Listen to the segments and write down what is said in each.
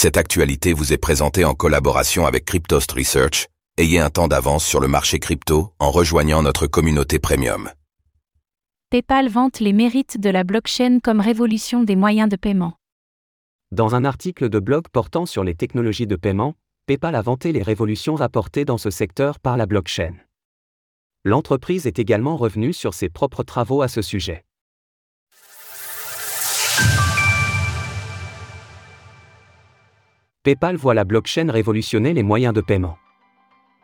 Cette actualité vous est présentée en collaboration avec Cryptost Research. Ayez un temps d'avance sur le marché crypto en rejoignant notre communauté premium. PayPal vante les mérites de la blockchain comme révolution des moyens de paiement. Dans un article de blog portant sur les technologies de paiement, PayPal a vanté les révolutions rapportées dans ce secteur par la blockchain. L'entreprise est également revenue sur ses propres travaux à ce sujet. PayPal voit la blockchain révolutionner les moyens de paiement.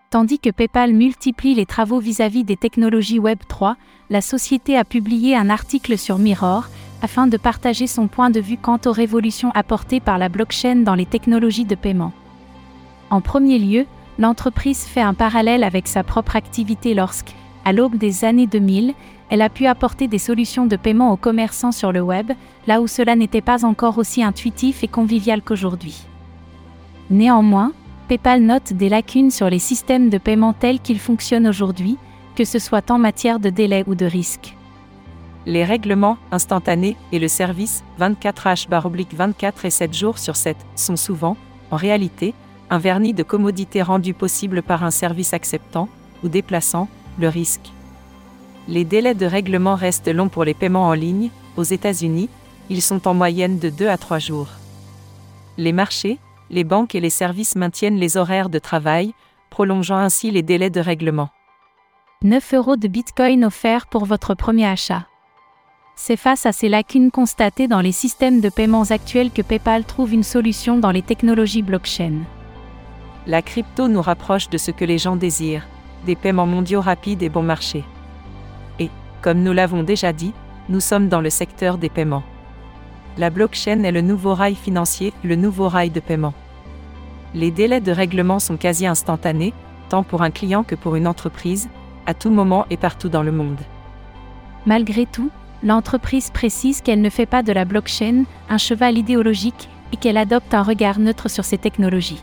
Tandis que PayPal multiplie les travaux vis-à-vis des technologies Web 3, la société a publié un article sur Mirror afin de partager son point de vue quant aux révolutions apportées par la blockchain dans les technologies de paiement. En premier lieu, l'entreprise fait un parallèle avec sa propre activité lorsque, à l'aube des années 2000, elle a pu apporter des solutions de paiement aux commerçants sur le web, là où cela n'était pas encore aussi intuitif et convivial qu'aujourd'hui. Néanmoins, PayPal note des lacunes sur les systèmes de paiement tels qu'ils fonctionnent aujourd'hui, que ce soit en matière de délai ou de risque. Les règlements instantanés et le service 24H/24 et 7 jours sur 7 sont souvent, en réalité, un vernis de commodité rendu possible par un service acceptant ou déplaçant le risque. Les délais de règlement restent longs pour les paiements en ligne, aux États-Unis, ils sont en moyenne de 2 à 3 jours. Les marchés, les banques et les services maintiennent les horaires de travail, prolongeant ainsi les délais de règlement. 9 euros de Bitcoin offerts pour votre premier achat. C'est face à ces lacunes constatées dans les systèmes de paiements actuels que PayPal trouve une solution dans les technologies blockchain. La crypto nous rapproche de ce que les gens désirent, des paiements mondiaux rapides et bon marché. Et, comme nous l'avons déjà dit, nous sommes dans le secteur des paiements. La blockchain est le nouveau rail financier, le nouveau rail de paiement. Les délais de règlement sont quasi instantanés, tant pour un client que pour une entreprise, à tout moment et partout dans le monde. Malgré tout, l'entreprise précise qu'elle ne fait pas de la blockchain un cheval idéologique et qu'elle adopte un regard neutre sur ces technologies.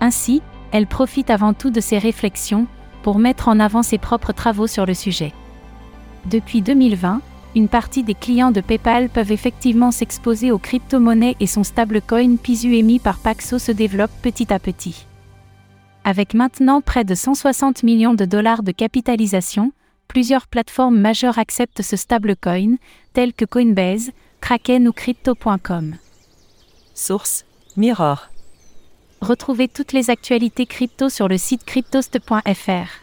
Ainsi, elle profite avant tout de ses réflexions pour mettre en avant ses propres travaux sur le sujet. Depuis 2020, une partie des clients de PayPal peuvent effectivement s'exposer aux crypto-monnaies et son stablecoin Pisu émis par Paxo se développe petit à petit. Avec maintenant près de 160 millions de dollars de capitalisation, plusieurs plateformes majeures acceptent ce stablecoin, telles que Coinbase, Kraken ou Crypto.com. Source Mirror. Retrouvez toutes les actualités crypto sur le site cryptost.fr.